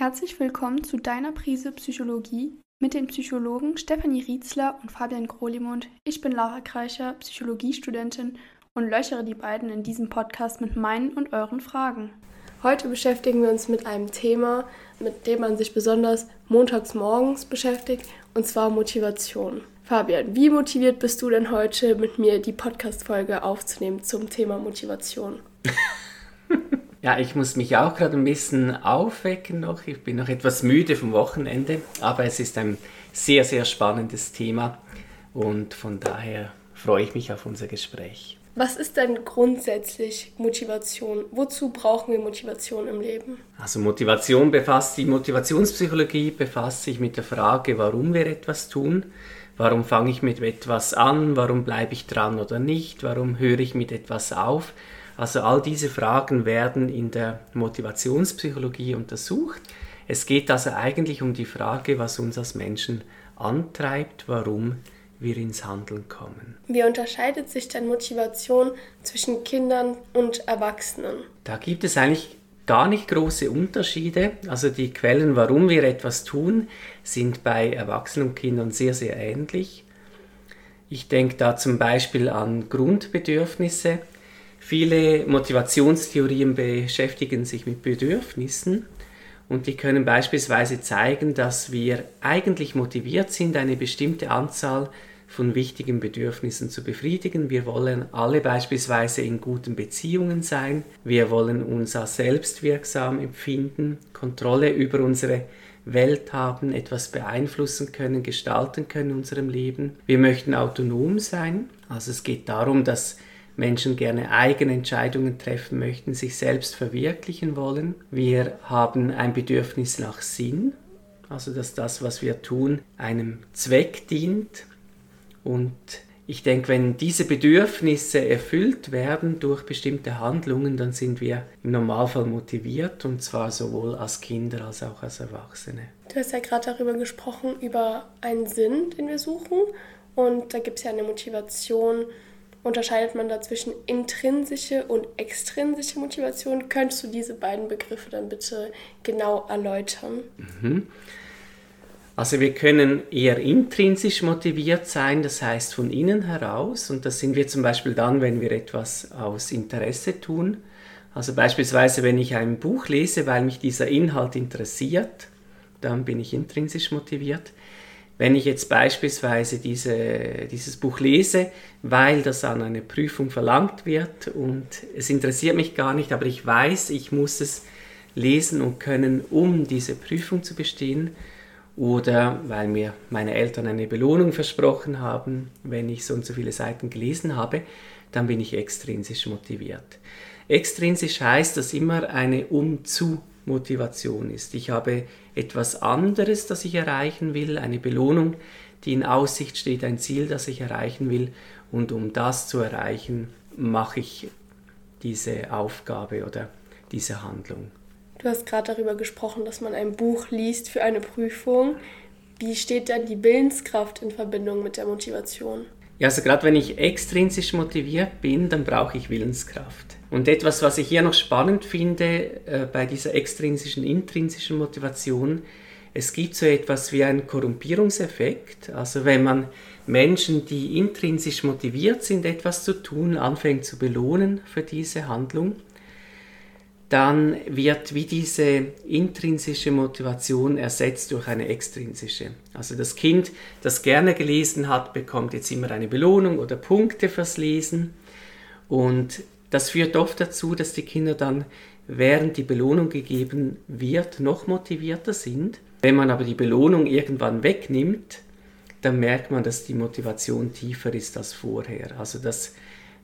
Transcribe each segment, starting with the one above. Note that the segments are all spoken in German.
Herzlich willkommen zu deiner Prise Psychologie mit den Psychologen Stefanie Rietzler und Fabian Krolimund. Ich bin Laura Kreicher, Psychologiestudentin und löchere die beiden in diesem Podcast mit meinen und euren Fragen. Heute beschäftigen wir uns mit einem Thema, mit dem man sich besonders montags morgens beschäftigt, und zwar Motivation. Fabian, wie motiviert bist du denn heute, mit mir die Podcast-Folge aufzunehmen zum Thema Motivation? Ja, ich muss mich auch gerade ein bisschen aufwecken noch. Ich bin noch etwas müde vom Wochenende, aber es ist ein sehr, sehr spannendes Thema und von daher freue ich mich auf unser Gespräch. Was ist denn grundsätzlich Motivation? Wozu brauchen wir Motivation im Leben? Also Motivation befasst, die Motivationspsychologie befasst sich mit der Frage, warum wir etwas tun. Warum fange ich mit etwas an? Warum bleibe ich dran oder nicht? Warum höre ich mit etwas auf? Also all diese Fragen werden in der Motivationspsychologie untersucht. Es geht also eigentlich um die Frage, was uns als Menschen antreibt, warum wir ins Handeln kommen. Wie unterscheidet sich denn Motivation zwischen Kindern und Erwachsenen? Da gibt es eigentlich gar nicht große Unterschiede. Also die Quellen, warum wir etwas tun, sind bei Erwachsenen und Kindern sehr, sehr ähnlich. Ich denke da zum Beispiel an Grundbedürfnisse. Viele Motivationstheorien beschäftigen sich mit Bedürfnissen und die können beispielsweise zeigen, dass wir eigentlich motiviert sind, eine bestimmte Anzahl von wichtigen Bedürfnissen zu befriedigen. Wir wollen alle beispielsweise in guten Beziehungen sein. Wir wollen uns als selbstwirksam empfinden, Kontrolle über unsere Welt haben, etwas beeinflussen können, gestalten können in unserem Leben. Wir möchten autonom sein. Also es geht darum, dass Menschen gerne eigene Entscheidungen treffen möchten, sich selbst verwirklichen wollen. Wir haben ein Bedürfnis nach Sinn, also dass das, was wir tun, einem Zweck dient. Und ich denke, wenn diese Bedürfnisse erfüllt werden durch bestimmte Handlungen, dann sind wir im Normalfall motiviert und zwar sowohl als Kinder als auch als Erwachsene. Du hast ja gerade darüber gesprochen, über einen Sinn, den wir suchen. Und da gibt es ja eine Motivation, unterscheidet man da zwischen intrinsische und extrinsische Motivation. Könntest du diese beiden Begriffe dann bitte genau erläutern? Mhm. Also wir können eher intrinsisch motiviert sein, das heißt von innen heraus. Und das sind wir zum Beispiel dann, wenn wir etwas aus Interesse tun. Also beispielsweise, wenn ich ein Buch lese, weil mich dieser Inhalt interessiert, dann bin ich intrinsisch motiviert. Wenn ich jetzt beispielsweise diese, dieses Buch lese, weil das an eine Prüfung verlangt wird und es interessiert mich gar nicht, aber ich weiß, ich muss es lesen und können, um diese Prüfung zu bestehen, oder weil mir meine Eltern eine Belohnung versprochen haben, wenn ich so und so viele Seiten gelesen habe, dann bin ich extrinsisch motiviert. Extrinsisch heißt, dass immer eine Um-zu Motivation ist. Ich habe etwas anderes, das ich erreichen will, eine Belohnung, die in Aussicht steht, ein Ziel, das ich erreichen will. Und um das zu erreichen, mache ich diese Aufgabe oder diese Handlung. Du hast gerade darüber gesprochen, dass man ein Buch liest für eine Prüfung. Wie steht denn die Willenskraft in Verbindung mit der Motivation? Ja, also gerade wenn ich extrinsisch motiviert bin, dann brauche ich Willenskraft. Und etwas, was ich hier noch spannend finde äh, bei dieser extrinsischen, intrinsischen Motivation, es gibt so etwas wie einen Korrumpierungseffekt. Also wenn man Menschen, die intrinsisch motiviert sind, etwas zu tun, anfängt zu belohnen für diese Handlung, dann wird wie diese intrinsische Motivation ersetzt durch eine extrinsische. Also das Kind, das gerne gelesen hat, bekommt jetzt immer eine Belohnung oder Punkte fürs Lesen. Und das führt oft dazu, dass die Kinder dann, während die Belohnung gegeben wird, noch motivierter sind. Wenn man aber die Belohnung irgendwann wegnimmt, dann merkt man, dass die Motivation tiefer ist als vorher. Also das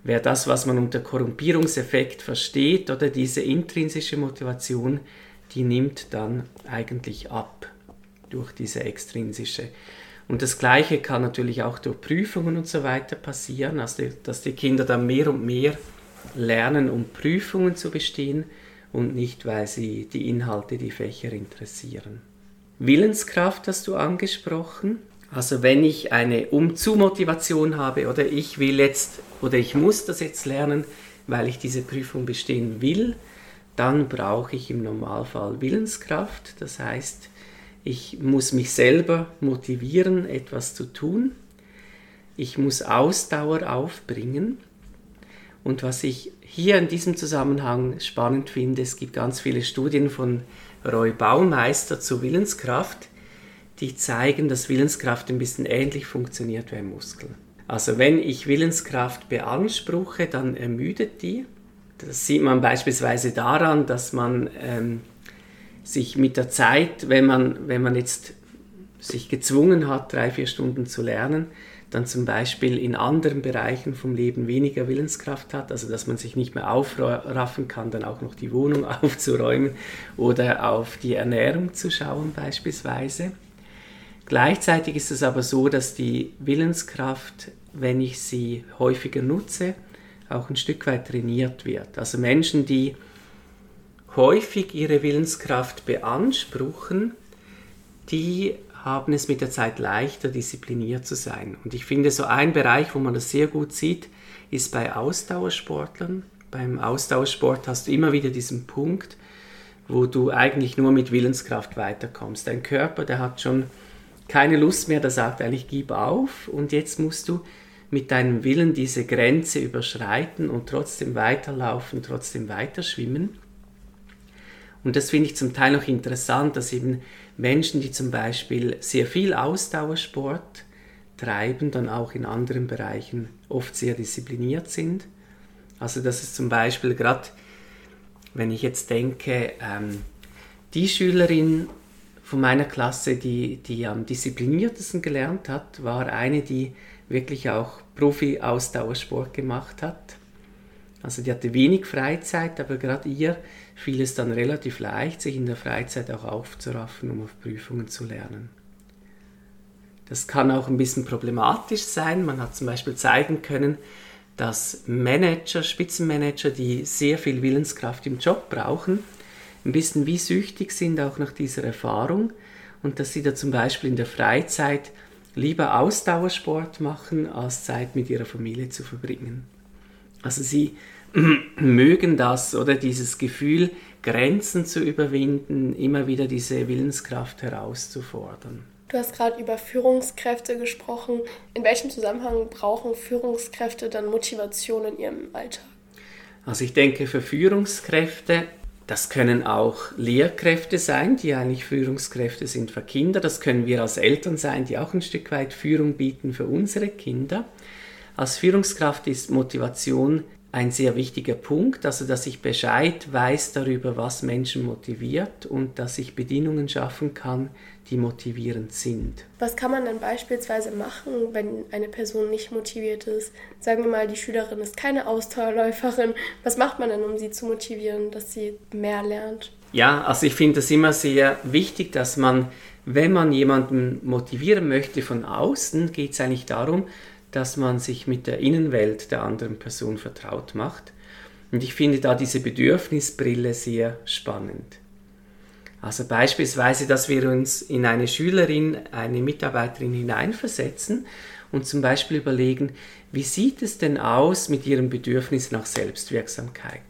wäre das, was man unter Korrumpierungseffekt versteht, oder diese intrinsische Motivation, die nimmt dann eigentlich ab durch diese extrinsische. Und das Gleiche kann natürlich auch durch Prüfungen und so weiter passieren, also dass die Kinder dann mehr und mehr lernen, um Prüfungen zu bestehen und nicht, weil sie die Inhalte, die Fächer interessieren. Willenskraft hast du angesprochen. Also wenn ich eine Umzu-Motivation habe oder ich will jetzt oder ich muss das jetzt lernen, weil ich diese Prüfung bestehen will, dann brauche ich im Normalfall Willenskraft. Das heißt, ich muss mich selber motivieren, etwas zu tun. Ich muss Ausdauer aufbringen. Und was ich hier in diesem Zusammenhang spannend finde, es gibt ganz viele Studien von Roy Baumeister zu Willenskraft, die zeigen, dass Willenskraft ein bisschen ähnlich funktioniert wie ein Muskel. Also wenn ich Willenskraft beanspruche, dann ermüdet die. Das sieht man beispielsweise daran, dass man ähm, sich mit der Zeit, wenn man, wenn man jetzt sich gezwungen hat, drei, vier Stunden zu lernen, dann zum Beispiel in anderen Bereichen vom Leben weniger Willenskraft hat, also dass man sich nicht mehr aufraffen kann, dann auch noch die Wohnung aufzuräumen oder auf die Ernährung zu schauen beispielsweise. Gleichzeitig ist es aber so, dass die Willenskraft, wenn ich sie häufiger nutze, auch ein Stück weit trainiert wird. Also Menschen, die häufig ihre Willenskraft beanspruchen, die haben es mit der Zeit leichter, diszipliniert zu sein. Und ich finde, so ein Bereich, wo man das sehr gut sieht, ist bei Ausdauersportlern. Beim Ausdauersport hast du immer wieder diesen Punkt, wo du eigentlich nur mit Willenskraft weiterkommst. Dein Körper, der hat schon keine Lust mehr, der sagt eigentlich, gib auf und jetzt musst du mit deinem Willen diese Grenze überschreiten und trotzdem weiterlaufen, trotzdem weiterschwimmen. Und das finde ich zum Teil noch interessant, dass eben Menschen, die zum Beispiel sehr viel Ausdauersport treiben, dann auch in anderen Bereichen oft sehr diszipliniert sind. Also dass es zum Beispiel gerade, wenn ich jetzt denke, ähm, die Schülerin von meiner Klasse, die, die am diszipliniertesten gelernt hat, war eine, die wirklich auch Profi-Ausdauersport gemacht hat. Also die hatte wenig Freizeit, aber gerade ihr fiel es dann relativ leicht, sich in der Freizeit auch aufzuraffen, um auf Prüfungen zu lernen. Das kann auch ein bisschen problematisch sein. Man hat zum Beispiel zeigen können, dass Manager, Spitzenmanager, die sehr viel Willenskraft im Job brauchen, ein bisschen wie süchtig sind auch nach dieser Erfahrung und dass sie da zum Beispiel in der Freizeit lieber Ausdauersport machen, als Zeit mit ihrer Familie zu verbringen. Also sie mögen das oder dieses Gefühl, Grenzen zu überwinden, immer wieder diese Willenskraft herauszufordern. Du hast gerade über Führungskräfte gesprochen. In welchem Zusammenhang brauchen Führungskräfte dann Motivation in ihrem Alltag? Also ich denke, für Führungskräfte das können auch Lehrkräfte sein, die eigentlich Führungskräfte sind für Kinder. Das können wir als Eltern sein, die auch ein Stück weit Führung bieten für unsere Kinder. Als Führungskraft ist Motivation ein sehr wichtiger Punkt, also dass ich Bescheid weiß darüber, was Menschen motiviert und dass ich Bedingungen schaffen kann, die motivierend sind. Was kann man dann beispielsweise machen, wenn eine Person nicht motiviert ist? Sagen wir mal, die Schülerin ist keine Ausdauerläuferin. Was macht man dann, um sie zu motivieren, dass sie mehr lernt? Ja, also ich finde es immer sehr wichtig, dass man, wenn man jemanden motivieren möchte von außen, geht es eigentlich darum, dass man sich mit der Innenwelt der anderen Person vertraut macht. Und ich finde da diese Bedürfnisbrille sehr spannend. Also beispielsweise, dass wir uns in eine Schülerin, eine Mitarbeiterin hineinversetzen und zum Beispiel überlegen, wie sieht es denn aus mit ihrem Bedürfnis nach Selbstwirksamkeit?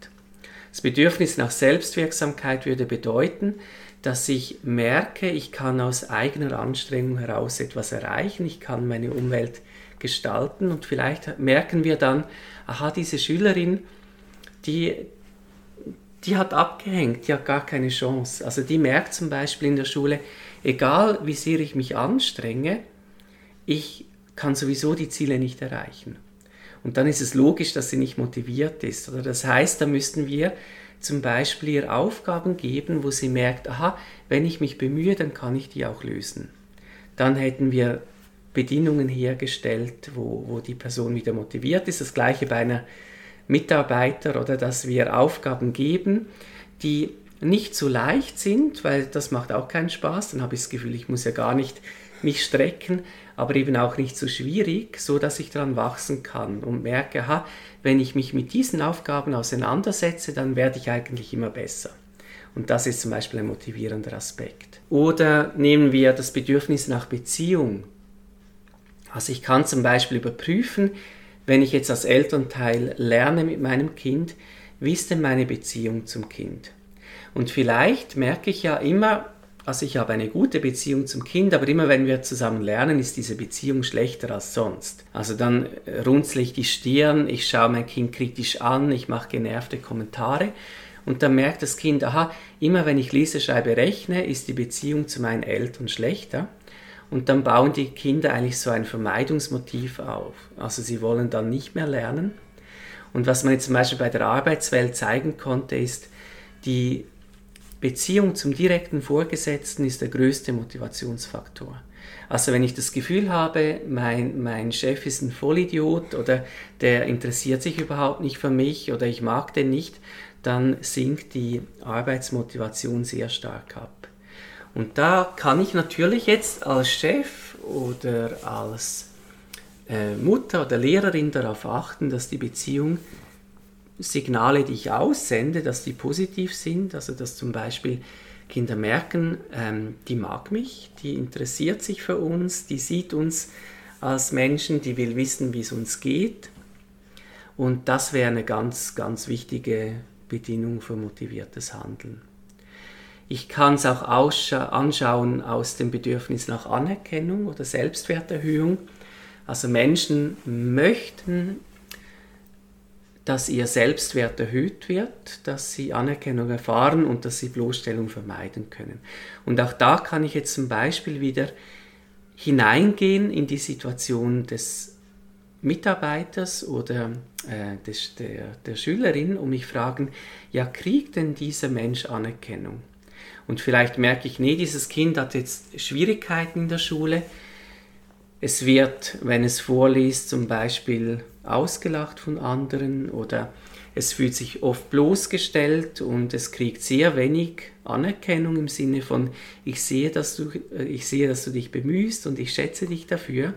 Das Bedürfnis nach Selbstwirksamkeit würde bedeuten, dass ich merke, ich kann aus eigener Anstrengung heraus etwas erreichen, ich kann meine Umwelt gestalten und vielleicht merken wir dann, aha, diese Schülerin, die, die hat abgehängt, die hat gar keine Chance. Also die merkt zum Beispiel in der Schule, egal wie sehr ich mich anstrenge, ich kann sowieso die Ziele nicht erreichen. Und dann ist es logisch, dass sie nicht motiviert ist. Oder das heißt, da müssten wir zum Beispiel ihr Aufgaben geben, wo sie merkt, aha, wenn ich mich bemühe, dann kann ich die auch lösen. Dann hätten wir Bedingungen hergestellt, wo, wo die Person wieder motiviert ist. Das gleiche bei einer Mitarbeiter oder dass wir Aufgaben geben, die nicht so leicht sind, weil das macht auch keinen Spaß. Dann habe ich das Gefühl, ich muss ja gar nicht mich strecken, aber eben auch nicht so schwierig, so dass ich daran wachsen kann und merke, aha, wenn ich mich mit diesen Aufgaben auseinandersetze, dann werde ich eigentlich immer besser. Und das ist zum Beispiel ein motivierender Aspekt. Oder nehmen wir das Bedürfnis nach Beziehung. Also ich kann zum Beispiel überprüfen, wenn ich jetzt als Elternteil lerne mit meinem Kind, wie ist denn meine Beziehung zum Kind? Und vielleicht merke ich ja immer, also ich habe eine gute Beziehung zum Kind, aber immer wenn wir zusammen lernen, ist diese Beziehung schlechter als sonst. Also dann runzle ich die Stirn, ich schaue mein Kind kritisch an, ich mache genervte Kommentare und dann merkt das Kind, aha, immer wenn ich lese, schreibe, rechne, ist die Beziehung zu meinen Eltern schlechter. Und dann bauen die Kinder eigentlich so ein Vermeidungsmotiv auf. Also sie wollen dann nicht mehr lernen. Und was man jetzt zum Beispiel bei der Arbeitswelt zeigen konnte, ist, die Beziehung zum direkten Vorgesetzten ist der größte Motivationsfaktor. Also wenn ich das Gefühl habe, mein, mein Chef ist ein Vollidiot oder der interessiert sich überhaupt nicht für mich oder ich mag den nicht, dann sinkt die Arbeitsmotivation sehr stark ab. Und da kann ich natürlich jetzt als Chef oder als äh, Mutter oder Lehrerin darauf achten, dass die Beziehung Signale, die ich aussende, dass die positiv sind, also dass zum Beispiel Kinder merken, ähm, die mag mich, die interessiert sich für uns, die sieht uns als Menschen, die will wissen, wie es uns geht. Und das wäre eine ganz, ganz wichtige Bedingung für motiviertes Handeln. Ich kann es auch anschauen aus dem Bedürfnis nach Anerkennung oder Selbstwerterhöhung. Also Menschen möchten dass ihr Selbstwert erhöht wird, dass sie Anerkennung erfahren und dass sie Bloßstellung vermeiden können. Und auch da kann ich jetzt zum Beispiel wieder hineingehen in die Situation des Mitarbeiters oder äh, des, der, der Schülerin und mich fragen, ja, kriegt denn dieser Mensch Anerkennung? Und vielleicht merke ich, nee, dieses Kind hat jetzt Schwierigkeiten in der Schule. Es wird, wenn es vorliest, zum Beispiel ausgelacht von anderen oder es fühlt sich oft bloßgestellt und es kriegt sehr wenig Anerkennung im Sinne von ich sehe, dass du, äh, ich sehe, dass du dich bemühst und ich schätze dich dafür.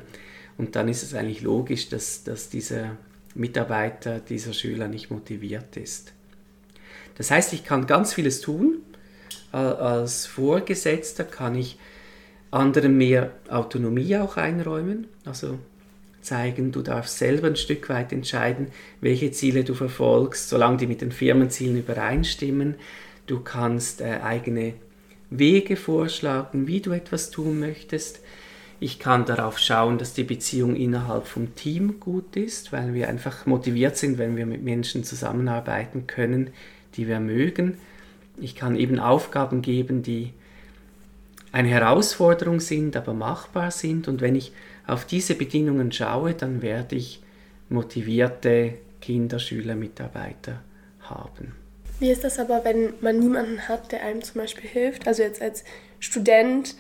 Und dann ist es eigentlich logisch, dass, dass dieser Mitarbeiter, dieser Schüler nicht motiviert ist. Das heißt, ich kann ganz vieles tun. Als Vorgesetzter kann ich anderen mehr Autonomie auch einräumen. Also zeigen, du darfst selber ein Stück weit entscheiden, welche Ziele du verfolgst, solange die mit den Firmenzielen übereinstimmen. Du kannst äh, eigene Wege vorschlagen, wie du etwas tun möchtest. Ich kann darauf schauen, dass die Beziehung innerhalb vom Team gut ist, weil wir einfach motiviert sind, wenn wir mit Menschen zusammenarbeiten können, die wir mögen. Ich kann eben Aufgaben geben, die eine Herausforderung sind, aber machbar sind. Und wenn ich auf diese Bedingungen schaue, dann werde ich motivierte Kinder, Schüler, Mitarbeiter haben. Wie ist das aber, wenn man niemanden hat, der einem zum Beispiel hilft? Also jetzt als Student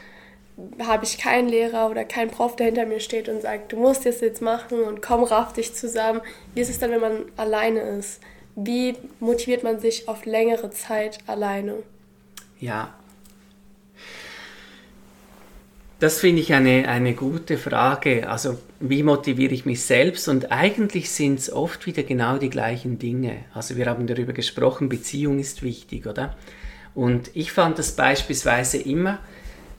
habe ich keinen Lehrer oder keinen Prof, der hinter mir steht und sagt, du musst das jetzt machen und komm, raff dich zusammen. Wie ist es dann, wenn man alleine ist? Wie motiviert man sich auf längere Zeit alleine? Ja, das finde ich eine, eine gute Frage. Also wie motiviere ich mich selbst? Und eigentlich sind es oft wieder genau die gleichen Dinge. Also wir haben darüber gesprochen, Beziehung ist wichtig, oder? Und ich fand das beispielsweise immer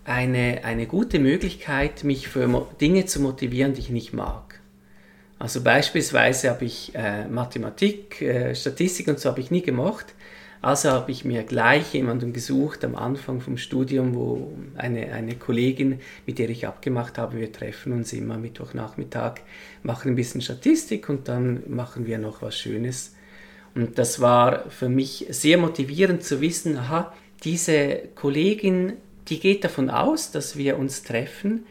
eine, eine gute Möglichkeit, mich für Dinge zu motivieren, die ich nicht mag. Also beispielsweise habe ich äh, Mathematik, äh, Statistik und so habe ich nie gemacht. Also habe ich mir gleich jemanden gesucht am Anfang vom Studium, wo eine, eine Kollegin, mit der ich abgemacht habe, wir treffen uns immer Mittwochnachmittag, machen ein bisschen Statistik und dann machen wir noch was Schönes. Und das war für mich sehr motivierend zu wissen, aha, diese Kollegin, die geht davon aus, dass wir uns treffen.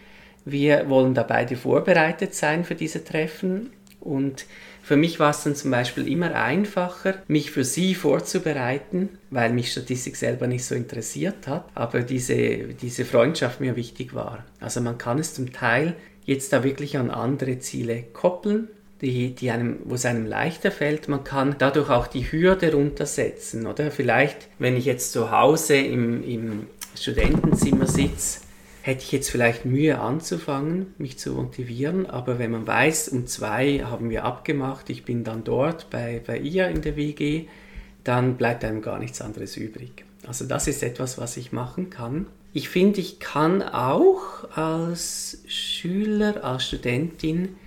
Wir wollen da beide vorbereitet sein für diese Treffen und für mich war es dann zum Beispiel immer einfacher, mich für sie vorzubereiten, weil mich Statistik selber nicht so interessiert hat, aber diese, diese Freundschaft mir wichtig war. Also man kann es zum Teil jetzt da wirklich an andere Ziele koppeln, die, die einem, wo es einem leichter fällt. Man kann dadurch auch die Hürde runtersetzen, oder? Vielleicht, wenn ich jetzt zu Hause im, im Studentenzimmer sitze, hätte ich jetzt vielleicht Mühe anzufangen, mich zu motivieren, aber wenn man weiß, um zwei haben wir abgemacht, ich bin dann dort bei, bei ihr in der WG, dann bleibt einem gar nichts anderes übrig. Also das ist etwas, was ich machen kann. Ich finde, ich kann auch als Schüler, als Studentin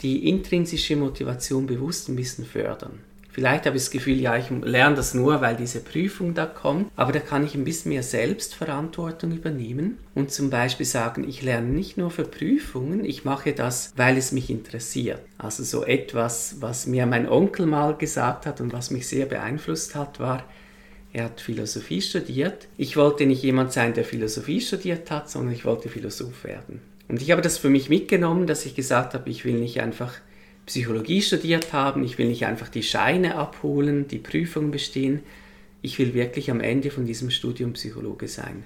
die intrinsische Motivation bewusst ein bisschen fördern. Vielleicht habe ich das Gefühl, ja, ich lerne das nur, weil diese Prüfung da kommt, aber da kann ich ein bisschen mehr Selbstverantwortung übernehmen und zum Beispiel sagen, ich lerne nicht nur für Prüfungen, ich mache das, weil es mich interessiert. Also so etwas, was mir mein Onkel mal gesagt hat und was mich sehr beeinflusst hat, war, er hat Philosophie studiert. Ich wollte nicht jemand sein, der Philosophie studiert hat, sondern ich wollte Philosoph werden. Und ich habe das für mich mitgenommen, dass ich gesagt habe, ich will nicht einfach Psychologie studiert haben, ich will nicht einfach die Scheine abholen, die Prüfungen bestehen, ich will wirklich am Ende von diesem Studium Psychologe sein.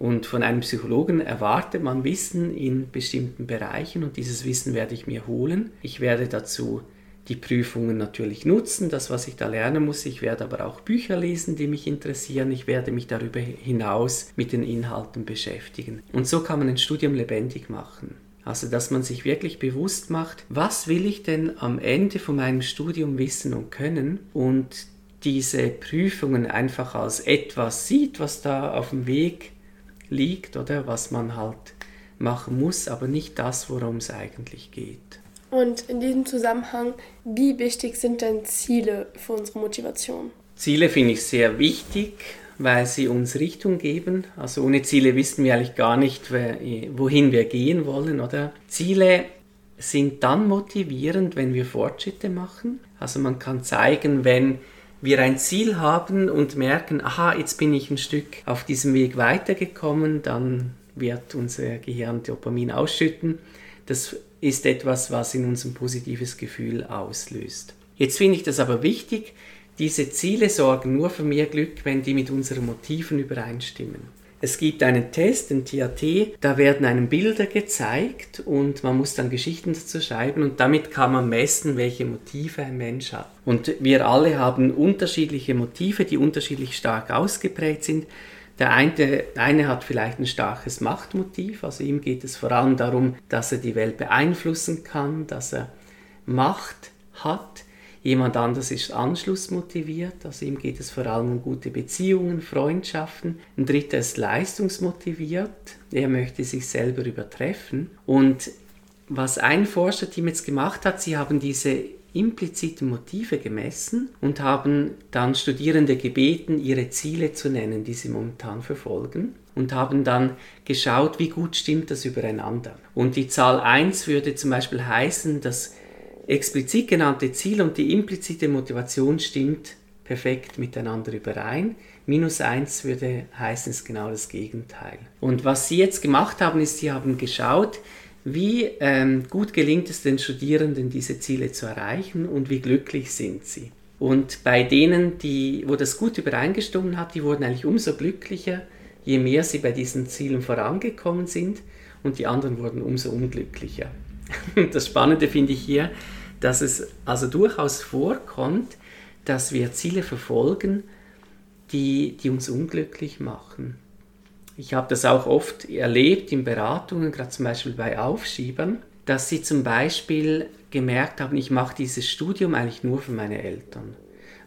Und von einem Psychologen erwartet man Wissen in bestimmten Bereichen und dieses Wissen werde ich mir holen. Ich werde dazu die Prüfungen natürlich nutzen, das, was ich da lernen muss. Ich werde aber auch Bücher lesen, die mich interessieren. Ich werde mich darüber hinaus mit den Inhalten beschäftigen. Und so kann man ein Studium lebendig machen. Also, dass man sich wirklich bewusst macht, was will ich denn am Ende von meinem Studium wissen und können und diese Prüfungen einfach als etwas sieht, was da auf dem Weg liegt oder was man halt machen muss, aber nicht das, worum es eigentlich geht. Und in diesem Zusammenhang, wie wichtig sind denn Ziele für unsere Motivation? Ziele finde ich sehr wichtig, weil sie uns Richtung geben. Also ohne Ziele wissen wir eigentlich gar nicht, wohin wir gehen wollen, oder? Ziele sind dann motivierend, wenn wir Fortschritte machen. Also man kann zeigen, wenn wir ein Ziel haben und merken, aha, jetzt bin ich ein Stück auf diesem Weg weitergekommen, dann wird unser Gehirn Dopamin ausschütten. Das ist etwas, was in uns ein positives Gefühl auslöst. Jetzt finde ich das aber wichtig, diese Ziele sorgen nur für mehr Glück, wenn die mit unseren Motiven übereinstimmen. Es gibt einen Test, den TAT, da werden einem Bilder gezeigt und man muss dann Geschichten dazu schreiben und damit kann man messen, welche Motive ein Mensch hat. Und wir alle haben unterschiedliche Motive, die unterschiedlich stark ausgeprägt sind. Der eine, der eine hat vielleicht ein starkes Machtmotiv, also ihm geht es vor allem darum, dass er die Welt beeinflussen kann, dass er Macht hat. Jemand anders ist anschlussmotiviert, also ihm geht es vor allem um gute Beziehungen, Freundschaften. Ein dritter ist leistungsmotiviert, er möchte sich selber übertreffen. Und was ein Forscherteam jetzt gemacht hat, sie haben diese impliziten Motive gemessen und haben dann Studierende gebeten, ihre Ziele zu nennen, die sie momentan verfolgen und haben dann geschaut, wie gut stimmt das übereinander. Und die Zahl 1 würde zum Beispiel heißen, das explizit genannte Ziel und die implizite Motivation stimmt perfekt miteinander überein. Minus 1 würde heißen, es ist genau das Gegenteil. Und was Sie jetzt gemacht haben, ist, Sie haben geschaut, wie ähm, gut gelingt es den Studierenden, diese Ziele zu erreichen und wie glücklich sind sie? Und bei denen, die, wo das gut übereingestimmt hat, die wurden eigentlich umso glücklicher, je mehr sie bei diesen Zielen vorangekommen sind und die anderen wurden umso unglücklicher. Das Spannende finde ich hier, dass es also durchaus vorkommt, dass wir Ziele verfolgen, die, die uns unglücklich machen. Ich habe das auch oft erlebt in Beratungen, gerade zum Beispiel bei Aufschiebern, dass sie zum Beispiel gemerkt haben, ich mache dieses Studium eigentlich nur für meine Eltern.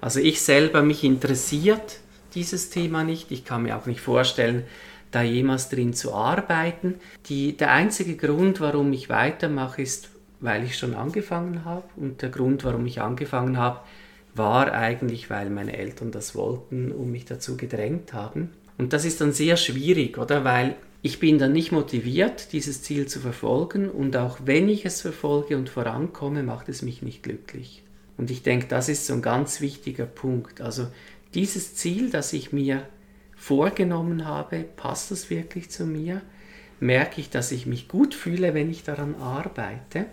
Also ich selber, mich interessiert dieses Thema nicht. Ich kann mir auch nicht vorstellen, da jemals drin zu arbeiten. Die, der einzige Grund, warum ich weitermache, ist, weil ich schon angefangen habe. Und der Grund, warum ich angefangen habe, war eigentlich, weil meine Eltern das wollten und mich dazu gedrängt haben. Und das ist dann sehr schwierig, oder? Weil ich bin dann nicht motiviert, dieses Ziel zu verfolgen und auch wenn ich es verfolge und vorankomme, macht es mich nicht glücklich. Und ich denke, das ist so ein ganz wichtiger Punkt. Also dieses Ziel, das ich mir vorgenommen habe, passt das wirklich zu mir? Merke ich, dass ich mich gut fühle, wenn ich daran arbeite?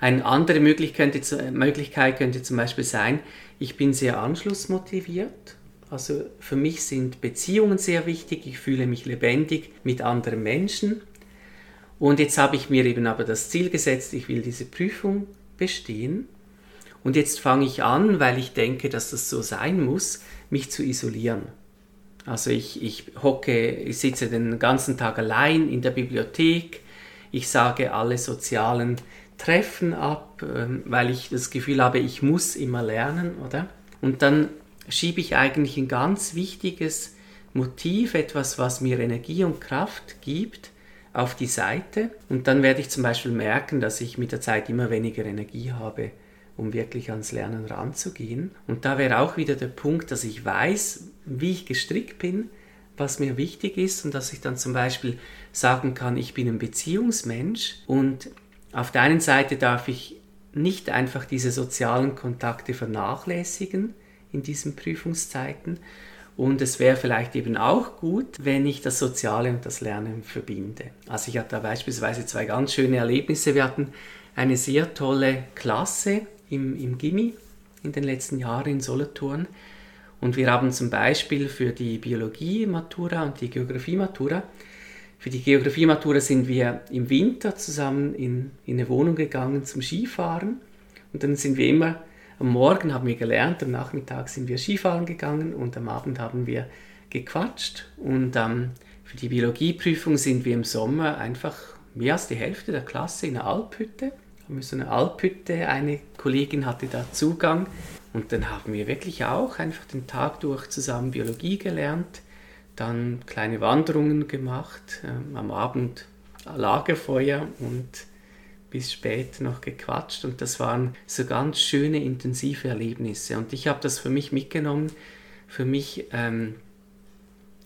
Eine andere Möglichkeit könnte, Möglichkeit könnte zum Beispiel sein, ich bin sehr anschlussmotiviert also für mich sind Beziehungen sehr wichtig. Ich fühle mich lebendig mit anderen Menschen. Und jetzt habe ich mir eben aber das Ziel gesetzt, ich will diese Prüfung bestehen. Und jetzt fange ich an, weil ich denke, dass das so sein muss, mich zu isolieren. Also ich, ich hocke, ich sitze den ganzen Tag allein in der Bibliothek. Ich sage alle sozialen Treffen ab, ähm, weil ich das Gefühl habe, ich muss immer lernen, oder? Und dann schiebe ich eigentlich ein ganz wichtiges Motiv, etwas, was mir Energie und Kraft gibt, auf die Seite. Und dann werde ich zum Beispiel merken, dass ich mit der Zeit immer weniger Energie habe um wirklich ans Lernen ranzugehen. Und da wäre auch wieder der Punkt, dass ich weiß, wie ich gestrickt bin, was mir wichtig ist und dass ich dann zum Beispiel sagen kann, ich bin ein Beziehungsmensch und auf der einen Seite darf ich nicht einfach diese sozialen Kontakte vernachlässigen in diesen Prüfungszeiten und es wäre vielleicht eben auch gut, wenn ich das Soziale und das Lernen verbinde. Also ich hatte da beispielsweise zwei ganz schöne Erlebnisse. Wir hatten eine sehr tolle Klasse im, im Gimmi in den letzten Jahren in Solothurn. Und wir haben zum Beispiel für die Biologie-Matura und die Geografie-Matura, für die Geografie-Matura sind wir im Winter zusammen in, in eine Wohnung gegangen zum Skifahren. Und dann sind wir immer, am Morgen haben wir gelernt, am Nachmittag sind wir Skifahren gegangen und am Abend haben wir gequatscht. Und ähm, für die Biologieprüfung sind wir im Sommer einfach mehr als die Hälfte der Klasse in einer Alphütte haben wir so eine Alphütte, eine Kollegin hatte da Zugang und dann haben wir wirklich auch einfach den Tag durch zusammen Biologie gelernt, dann kleine Wanderungen gemacht, ähm, am Abend Lagerfeuer und bis spät noch gequatscht und das waren so ganz schöne, intensive Erlebnisse und ich habe das für mich mitgenommen. Für mich ähm,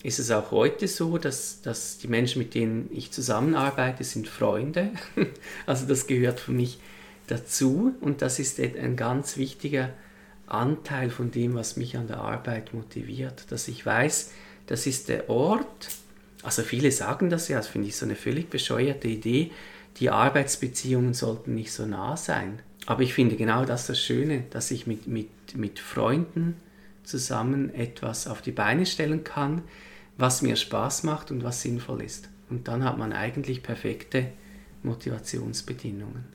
ist es auch heute so, dass, dass die Menschen, mit denen ich zusammenarbeite, sind Freunde. Also das gehört für mich dazu und das ist ein ganz wichtiger Anteil von dem, was mich an der Arbeit motiviert, dass ich weiß, das ist der Ort, also viele sagen das ja, das finde ich so eine völlig bescheuerte Idee, die Arbeitsbeziehungen sollten nicht so nah sein. Aber ich finde genau das das Schöne, dass ich mit, mit, mit Freunden zusammen etwas auf die Beine stellen kann, was mir Spaß macht und was sinnvoll ist. Und dann hat man eigentlich perfekte Motivationsbedingungen.